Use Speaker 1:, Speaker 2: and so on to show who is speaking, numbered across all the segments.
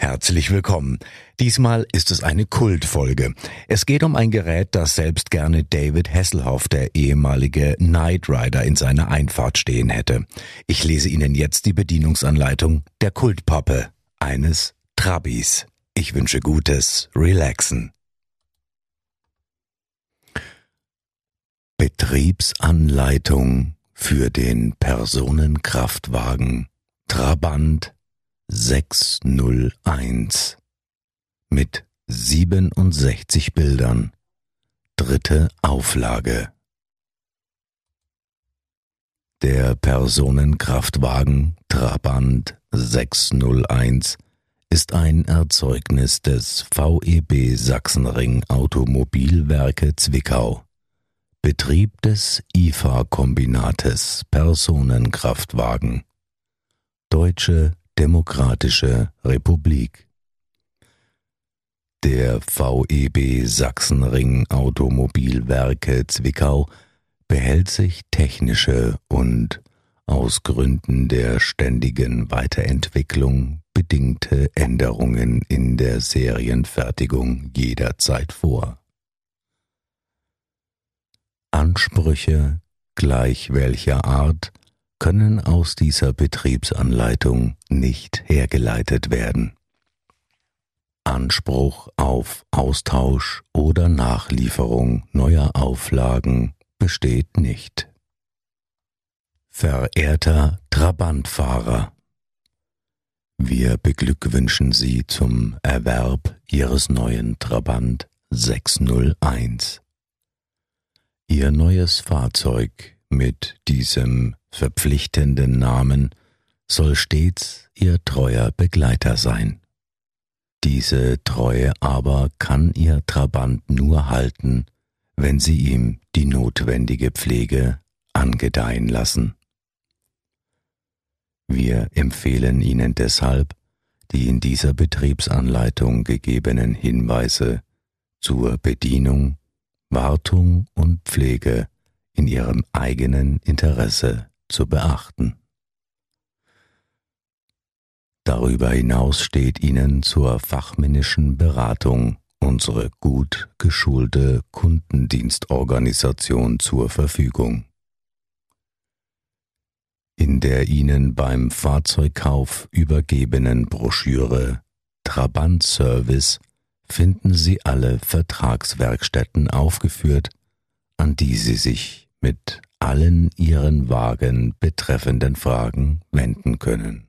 Speaker 1: Herzlich willkommen. Diesmal ist es eine Kultfolge. Es geht um ein Gerät, das selbst gerne David Hasselhoff, der ehemalige Knight Rider, in seiner Einfahrt stehen hätte. Ich lese Ihnen jetzt die Bedienungsanleitung der Kultpappe eines Trabis. Ich wünsche Gutes, relaxen. Betriebsanleitung für den Personenkraftwagen Trabant 601 mit 67 Bildern. Dritte Auflage. Der Personenkraftwagen Trabant 601 ist ein Erzeugnis des VEB Sachsenring Automobilwerke Zwickau. Betrieb des IFA-Kombinates Personenkraftwagen. Deutsche Demokratische Republik. Der VEB Sachsenring Automobilwerke Zwickau behält sich technische und aus Gründen der ständigen Weiterentwicklung bedingte Änderungen in der Serienfertigung jederzeit vor. Ansprüche gleich welcher Art können aus dieser Betriebsanleitung nicht hergeleitet werden. Anspruch auf Austausch oder Nachlieferung neuer Auflagen besteht nicht. Verehrter Trabantfahrer, wir beglückwünschen Sie zum Erwerb Ihres neuen Trabant 601. Ihr neues Fahrzeug mit diesem verpflichtenden Namen soll stets ihr treuer Begleiter sein. Diese Treue aber kann ihr Trabant nur halten, wenn sie ihm die notwendige Pflege angedeihen lassen. Wir empfehlen Ihnen deshalb, die in dieser Betriebsanleitung gegebenen Hinweise zur Bedienung, Wartung und Pflege in Ihrem eigenen Interesse zu beachten. Darüber hinaus steht Ihnen zur fachmännischen Beratung unsere gut geschulte Kundendienstorganisation zur Verfügung. In der Ihnen beim Fahrzeugkauf übergebenen Broschüre Trabant Service finden Sie alle Vertragswerkstätten aufgeführt, an die Sie sich mit allen Ihren Wagen betreffenden Fragen wenden können.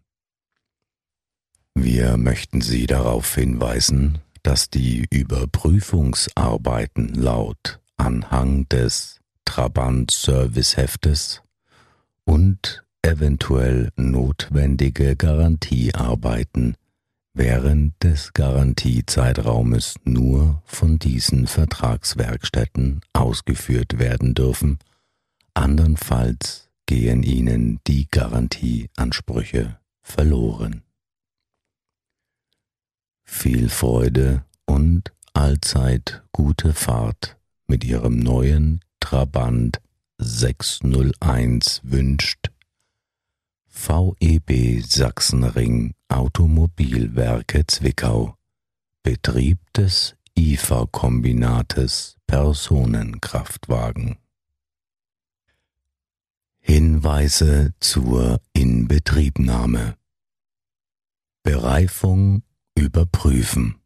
Speaker 1: Wir möchten Sie darauf hinweisen, dass die Überprüfungsarbeiten laut Anhang des Trabant Serviceheftes und eventuell notwendige Garantiearbeiten während des Garantiezeitraumes nur von diesen Vertragswerkstätten ausgeführt werden dürfen andernfalls gehen ihnen die Garantieansprüche verloren. Viel Freude und allzeit gute Fahrt mit ihrem neuen Trabant 601 wünscht VEB Sachsenring Automobilwerke Zwickau Betrieb des IFA-Kombinates Personenkraftwagen Hinweise zur Inbetriebnahme. Bereifung überprüfen.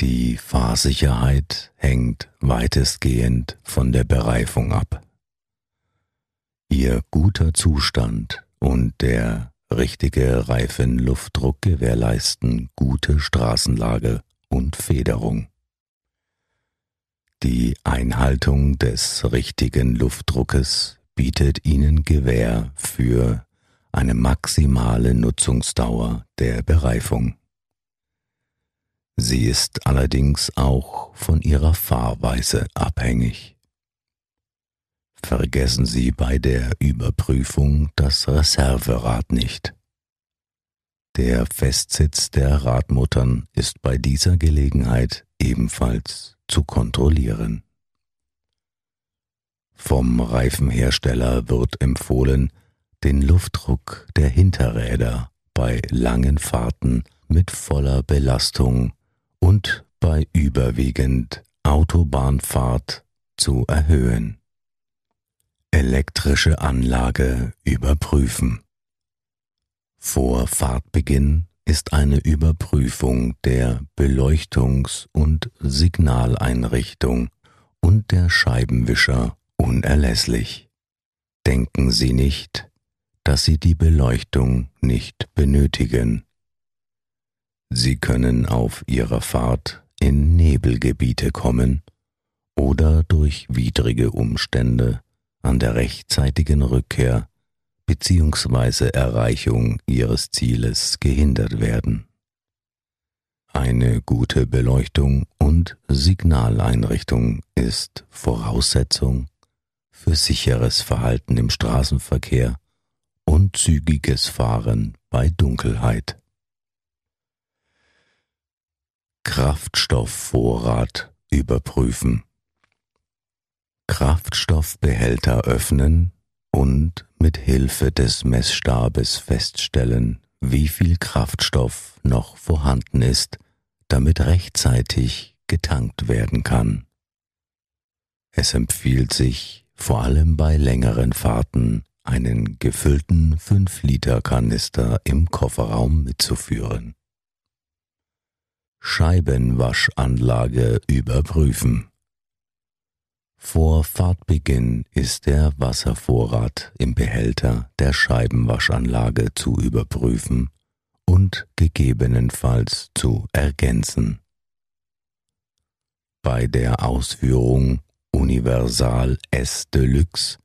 Speaker 1: Die Fahrsicherheit hängt weitestgehend von der Bereifung ab. Ihr guter Zustand und der richtige Reifenluftdruck gewährleisten gute Straßenlage und Federung. Die Einhaltung des richtigen Luftdruckes bietet ihnen Gewähr für eine maximale Nutzungsdauer der Bereifung. Sie ist allerdings auch von ihrer Fahrweise abhängig. vergessen Sie bei der Überprüfung das Reserverad nicht. Der Festsitz der Radmuttern ist bei dieser Gelegenheit ebenfalls zu kontrollieren. Vom Reifenhersteller wird empfohlen, den Luftdruck der Hinterräder bei langen Fahrten mit voller Belastung und bei überwiegend Autobahnfahrt zu erhöhen. Elektrische Anlage überprüfen. Vor Fahrtbeginn ist eine Überprüfung der Beleuchtungs- und Signaleinrichtung und der Scheibenwischer unerlässlich. Denken Sie nicht, dass Sie die Beleuchtung nicht benötigen. Sie können auf Ihrer Fahrt in Nebelgebiete kommen oder durch widrige Umstände an der rechtzeitigen Rückkehr bzw. Erreichung ihres Zieles gehindert werden. Eine gute Beleuchtung und Signaleinrichtung ist Voraussetzung für sicheres Verhalten im Straßenverkehr und zügiges Fahren bei Dunkelheit. Kraftstoffvorrat überprüfen. Kraftstoffbehälter öffnen und mit Hilfe des Messstabes feststellen, wie viel Kraftstoff noch vorhanden ist, damit rechtzeitig getankt werden kann. Es empfiehlt sich, vor allem bei längeren Fahrten, einen gefüllten 5-Liter-Kanister im Kofferraum mitzuführen. Scheibenwaschanlage überprüfen. Vor Fahrtbeginn ist der Wasservorrat im Behälter der Scheibenwaschanlage zu überprüfen und gegebenenfalls zu ergänzen. Bei der Ausführung Universal S Deluxe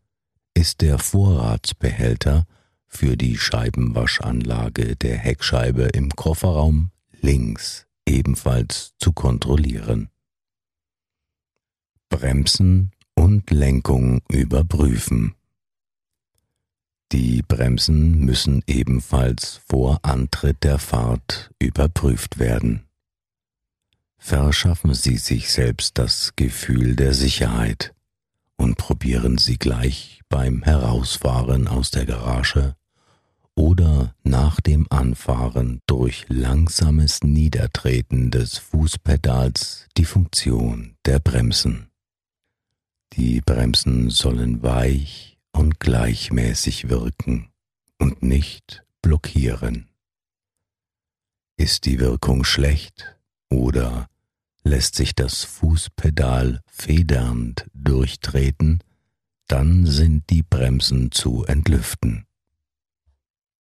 Speaker 1: ist der Vorratsbehälter für die Scheibenwaschanlage der Heckscheibe im Kofferraum links ebenfalls zu kontrollieren. Bremsen und Lenkung überprüfen. Die Bremsen müssen ebenfalls vor Antritt der Fahrt überprüft werden. Verschaffen Sie sich selbst das Gefühl der Sicherheit und probieren Sie gleich beim Herausfahren aus der Garage oder nach dem Anfahren durch langsames Niedertreten des Fußpedals die Funktion der Bremsen. Die Bremsen sollen weich und gleichmäßig wirken und nicht blockieren. Ist die Wirkung schlecht oder lässt sich das Fußpedal federnd durchtreten, dann sind die Bremsen zu entlüften.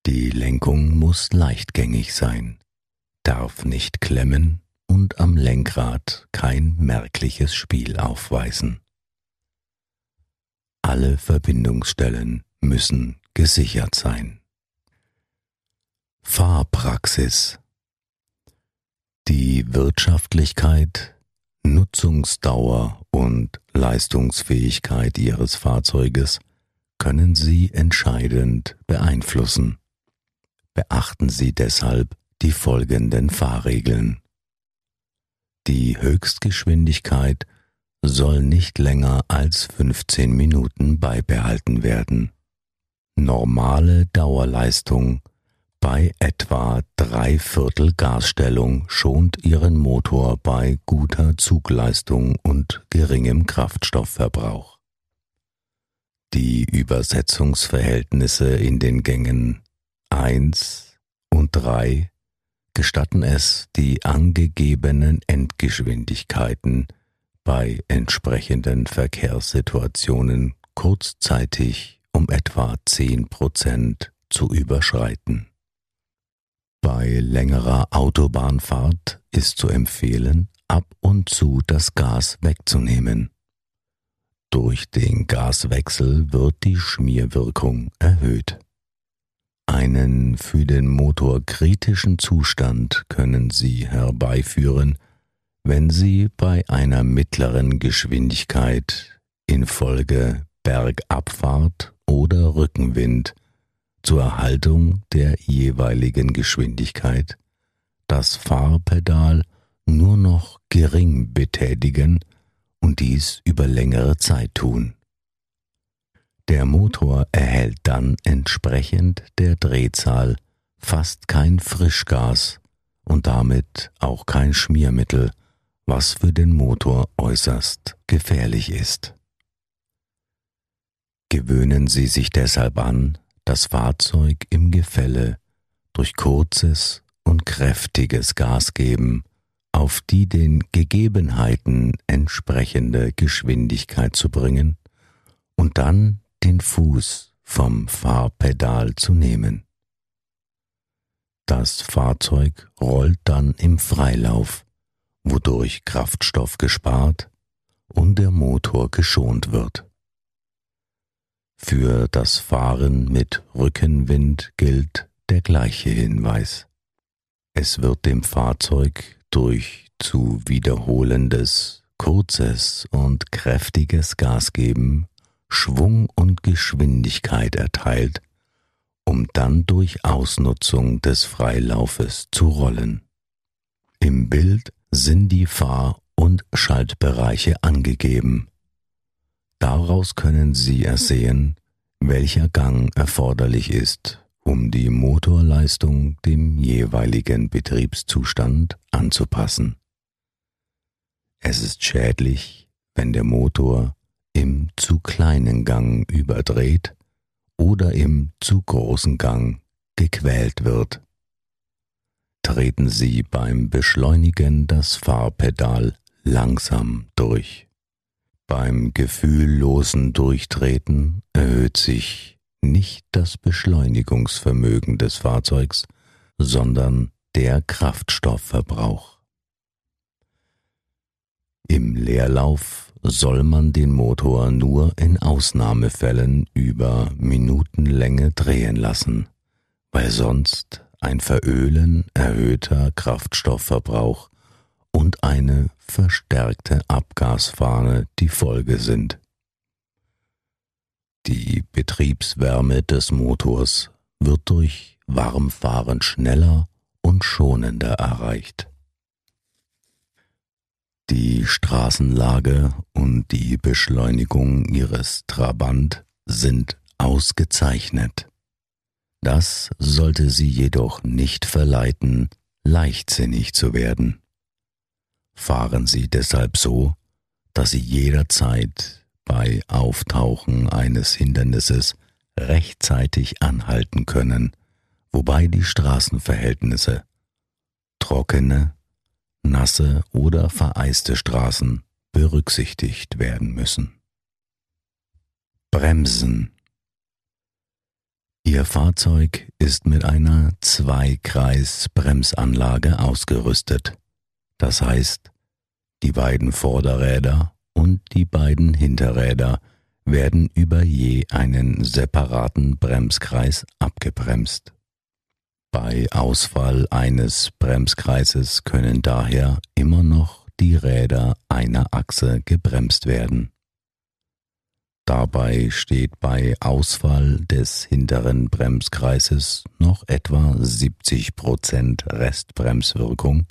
Speaker 1: Die Lenkung muss leichtgängig sein, darf nicht klemmen und am Lenkrad kein merkliches Spiel aufweisen. Alle Verbindungsstellen müssen gesichert sein. Fahrpraxis Die Wirtschaftlichkeit, Nutzungsdauer und Leistungsfähigkeit Ihres Fahrzeuges können Sie entscheidend beeinflussen. Beachten Sie deshalb die folgenden Fahrregeln. Die Höchstgeschwindigkeit soll nicht länger als 15 Minuten beibehalten werden. Normale Dauerleistung bei etwa Dreiviertel Gasstellung schont Ihren Motor bei guter Zugleistung und geringem Kraftstoffverbrauch. Die Übersetzungsverhältnisse in den Gängen 1 und 3 gestatten es, die angegebenen Endgeschwindigkeiten bei entsprechenden Verkehrssituationen kurzzeitig um etwa 10 Prozent zu überschreiten. Bei längerer Autobahnfahrt ist zu empfehlen, ab und zu das Gas wegzunehmen. Durch den Gaswechsel wird die Schmierwirkung erhöht. Einen für den Motor kritischen Zustand können Sie herbeiführen, wenn Sie bei einer mittleren Geschwindigkeit infolge Bergabfahrt oder Rückenwind zur Erhaltung der jeweiligen Geschwindigkeit das Fahrpedal nur noch gering betätigen und dies über längere Zeit tun. Der Motor erhält dann entsprechend der Drehzahl fast kein Frischgas und damit auch kein Schmiermittel, was für den Motor äußerst gefährlich ist. Gewöhnen Sie sich deshalb an, das Fahrzeug im Gefälle durch kurzes und kräftiges Gas geben auf die den Gegebenheiten entsprechende Geschwindigkeit zu bringen und dann den Fuß vom Fahrpedal zu nehmen. Das Fahrzeug rollt dann im Freilauf, wodurch Kraftstoff gespart und der Motor geschont wird. Für das Fahren mit Rückenwind gilt der gleiche Hinweis. Es wird dem Fahrzeug durch zu wiederholendes, kurzes und kräftiges Gas geben Schwung und Geschwindigkeit erteilt, um dann durch Ausnutzung des Freilaufes zu rollen. Im Bild sind die Fahr- und Schaltbereiche angegeben. Daraus können Sie ersehen, welcher Gang erforderlich ist, um die Motorleistung dem jeweiligen Betriebszustand anzupassen. Es ist schädlich, wenn der Motor im zu kleinen Gang überdreht oder im zu großen Gang gequält wird. Treten Sie beim Beschleunigen das Fahrpedal langsam durch. Beim gefühllosen Durchtreten erhöht sich nicht das Beschleunigungsvermögen des Fahrzeugs, sondern der Kraftstoffverbrauch. Im Leerlauf soll man den Motor nur in Ausnahmefällen über Minutenlänge drehen lassen, weil sonst ein Verölen erhöhter Kraftstoffverbrauch und eine verstärkte Abgasfahne die Folge sind. Die Betriebswärme des Motors wird durch Warmfahren schneller und schonender erreicht. Die Straßenlage und die Beschleunigung ihres Trabant sind ausgezeichnet. Das sollte sie jedoch nicht verleiten, leichtsinnig zu werden. Fahren Sie deshalb so, dass Sie jederzeit bei Auftauchen eines Hindernisses rechtzeitig anhalten können, wobei die Straßenverhältnisse trockene, nasse oder vereiste Straßen berücksichtigt werden müssen. Bremsen Ihr Fahrzeug ist mit einer Zweikreis-Bremsanlage ausgerüstet. Das heißt, die beiden Vorderräder und die beiden Hinterräder werden über je einen separaten Bremskreis abgebremst. Bei Ausfall eines Bremskreises können daher immer noch die Räder einer Achse gebremst werden. Dabei steht bei Ausfall des hinteren Bremskreises noch etwa 70% Restbremswirkung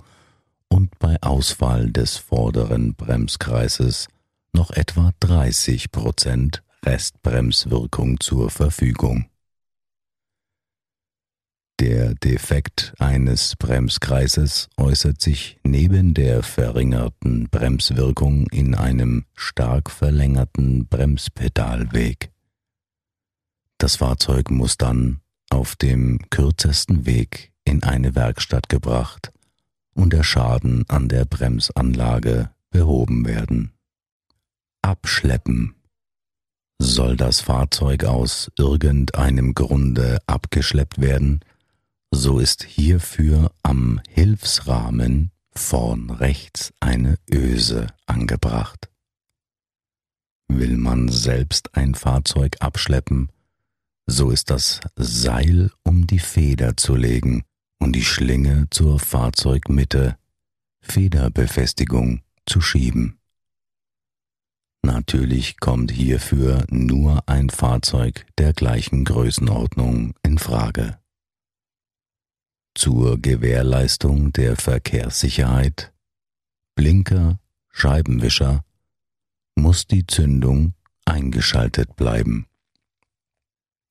Speaker 1: und bei Ausfall des vorderen Bremskreises noch etwa 30 Prozent Restbremswirkung zur Verfügung. Der Defekt eines Bremskreises äußert sich neben der verringerten Bremswirkung in einem stark verlängerten Bremspedalweg. Das Fahrzeug muss dann auf dem kürzesten Weg in eine Werkstatt gebracht und der Schaden an der Bremsanlage behoben werden. Abschleppen. Soll das Fahrzeug aus irgendeinem Grunde abgeschleppt werden, so ist hierfür am Hilfsrahmen vorn rechts eine Öse angebracht. Will man selbst ein Fahrzeug abschleppen, so ist das Seil um die Feder zu legen und die Schlinge zur Fahrzeugmitte Federbefestigung zu schieben. Natürlich kommt hierfür nur ein Fahrzeug der gleichen Größenordnung in Frage. Zur Gewährleistung der Verkehrssicherheit Blinker, Scheibenwischer muss die Zündung eingeschaltet bleiben.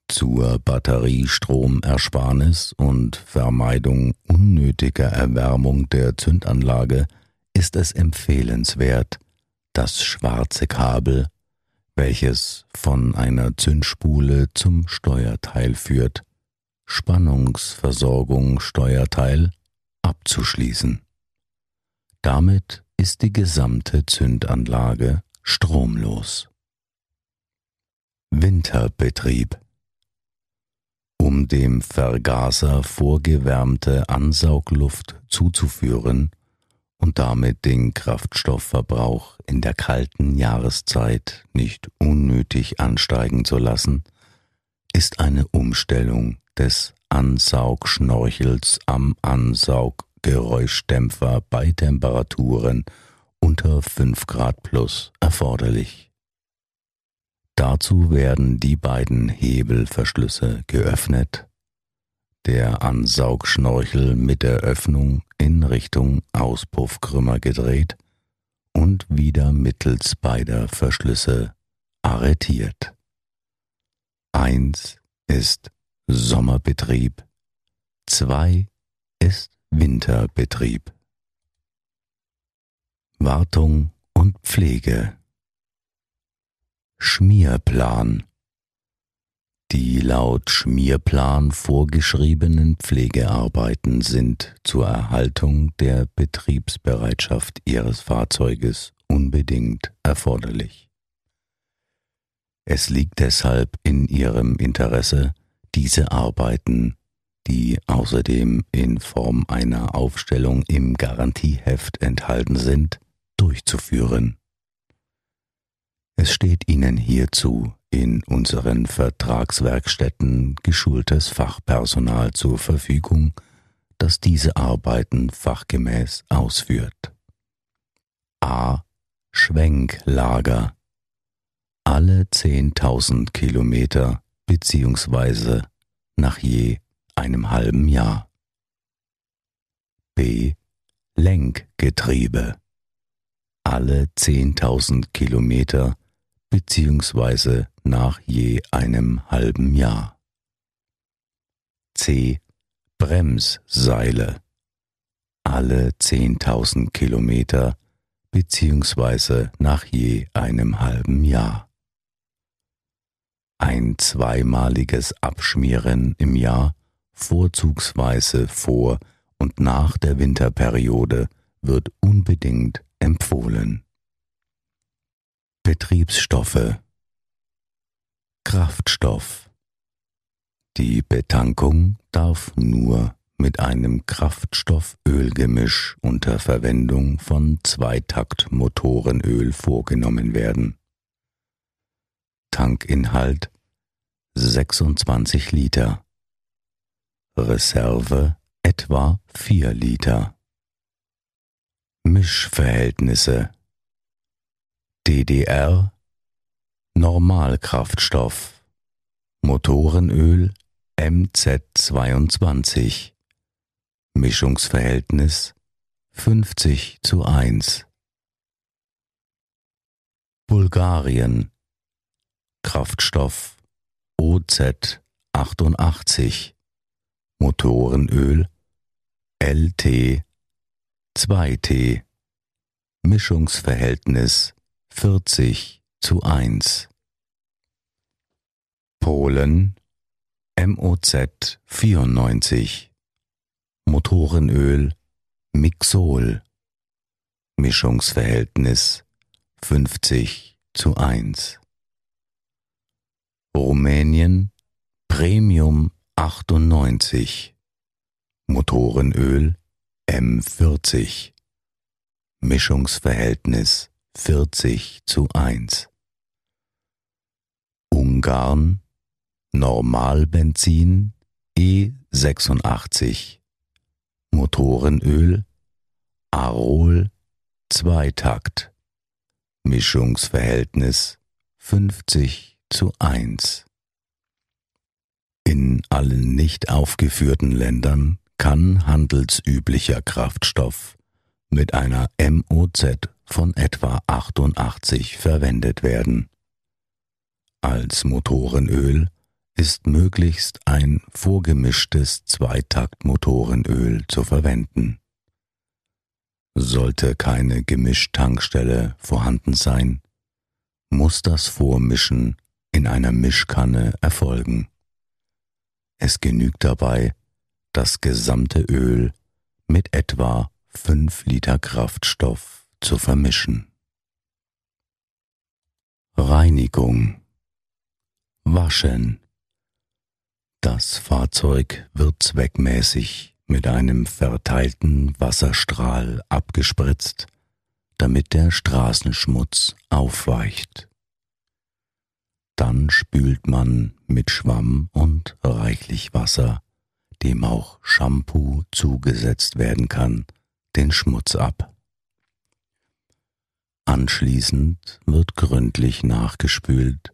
Speaker 1: Zur Batteriestromersparnis und Vermeidung unnötiger Erwärmung der Zündanlage ist es empfehlenswert, das schwarze Kabel, welches von einer Zündspule zum Steuerteil führt, Spannungsversorgung Steuerteil, abzuschließen. Damit ist die gesamte Zündanlage stromlos. Winterbetrieb um dem Vergaser vorgewärmte Ansaugluft zuzuführen und damit den Kraftstoffverbrauch in der kalten Jahreszeit nicht unnötig ansteigen zu lassen, ist eine Umstellung des Ansaugschnorchels am Ansauggeräuschdämpfer bei Temperaturen unter 5 Grad plus erforderlich. Dazu werden die beiden Hebelverschlüsse geöffnet, der Ansaugschnorchel mit der Öffnung in Richtung Auspuffkrümmer gedreht und wieder mittels beider Verschlüsse arretiert. Eins ist Sommerbetrieb, zwei ist Winterbetrieb. Wartung und Pflege Schmierplan Die laut Schmierplan vorgeschriebenen Pflegearbeiten sind zur Erhaltung der Betriebsbereitschaft Ihres Fahrzeuges unbedingt erforderlich. Es liegt deshalb in Ihrem Interesse, diese Arbeiten, die außerdem in Form einer Aufstellung im Garantieheft enthalten sind, durchzuführen. Es steht Ihnen hierzu in unseren Vertragswerkstätten geschultes Fachpersonal zur Verfügung, das diese Arbeiten fachgemäß ausführt. A. Schwenklager alle 10.000 Kilometer beziehungsweise nach je einem halben Jahr. B. Lenkgetriebe alle 10.000 Kilometer beziehungsweise nach je einem halben Jahr. C. Bremsseile alle 10.000 Kilometer beziehungsweise nach je einem halben Jahr. Ein zweimaliges Abschmieren im Jahr, vorzugsweise vor und nach der Winterperiode, wird unbedingt empfohlen. Betriebsstoffe. Kraftstoff. Die Betankung darf nur mit einem Kraftstoffölgemisch unter Verwendung von Zweitaktmotorenöl vorgenommen werden. Tankinhalt 26 Liter. Reserve etwa 4 Liter. Mischverhältnisse DDR Normalkraftstoff Motorenöl MZ22 Mischungsverhältnis 50 zu 1 Bulgarien Kraftstoff OZ 88 Motorenöl LT 2T Mischungsverhältnis 40 zu 1. Polen MOZ 94 Motorenöl Mixol Mischungsverhältnis 50 zu 1. Rumänien Premium 98 Motorenöl M40 Mischungsverhältnis 40 zu 1. Ungarn Normalbenzin E86 Motorenöl Arol Zweitakt Mischungsverhältnis 50 zu 1. In allen nicht aufgeführten Ländern kann handelsüblicher Kraftstoff mit einer MOZ von etwa 88 verwendet werden. Als Motorenöl ist möglichst ein vorgemischtes Zweitaktmotorenöl zu verwenden. Sollte keine Gemischtankstelle vorhanden sein, muss das Vormischen in einer Mischkanne erfolgen. Es genügt dabei, das gesamte Öl mit etwa 5 Liter Kraftstoff zu vermischen. Reinigung Waschen Das Fahrzeug wird zweckmäßig mit einem verteilten Wasserstrahl abgespritzt, damit der Straßenschmutz aufweicht. Dann spült man mit Schwamm und reichlich Wasser, dem auch Shampoo zugesetzt werden kann, den Schmutz ab. Anschließend wird gründlich nachgespült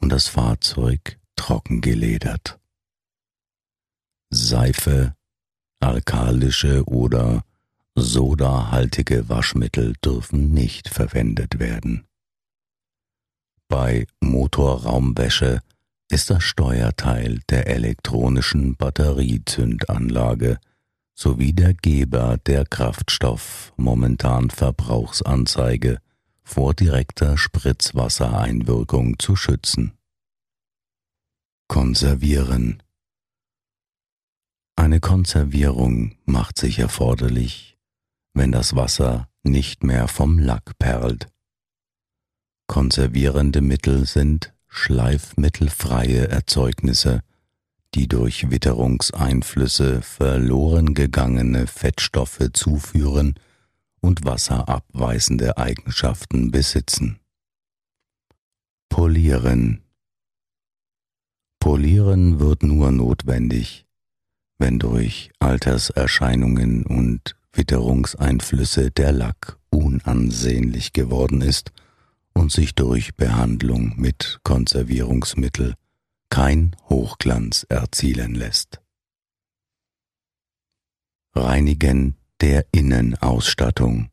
Speaker 1: und das Fahrzeug trockengeledert. Seife, alkalische oder sodahaltige Waschmittel dürfen nicht verwendet werden. Bei Motorraumwäsche ist das Steuerteil der elektronischen Batteriezündanlage sowie der Geber der Kraftstoff momentan Verbrauchsanzeige vor direkter Spritzwassereinwirkung zu schützen. Konservieren Eine Konservierung macht sich erforderlich, wenn das Wasser nicht mehr vom Lack perlt Konservierende Mittel sind schleifmittelfreie Erzeugnisse, die durch Witterungseinflüsse verloren gegangene Fettstoffe zuführen und wasserabweisende Eigenschaften besitzen. Polieren Polieren wird nur notwendig, wenn durch Alterserscheinungen und Witterungseinflüsse der Lack unansehnlich geworden ist und sich durch Behandlung mit Konservierungsmittel kein Hochglanz erzielen lässt. Reinigen der Innenausstattung.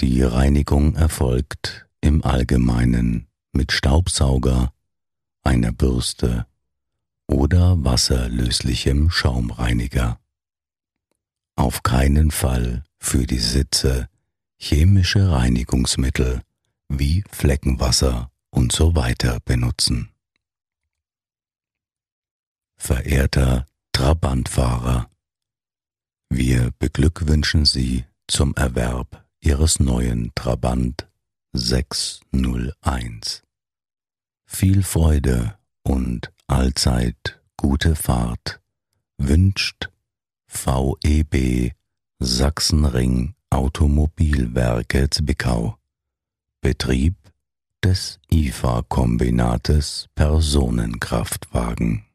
Speaker 1: Die Reinigung erfolgt im Allgemeinen mit Staubsauger, einer Bürste oder wasserlöslichem Schaumreiniger. Auf keinen Fall für die Sitze chemische Reinigungsmittel wie Fleckenwasser und so weiter benutzen. Verehrter Trabantfahrer, wir beglückwünschen Sie zum Erwerb Ihres neuen Trabant 601. Viel Freude und allzeit gute Fahrt wünscht VEB Sachsenring Automobilwerke Zwickau Betrieb des IFA-Kombinates Personenkraftwagen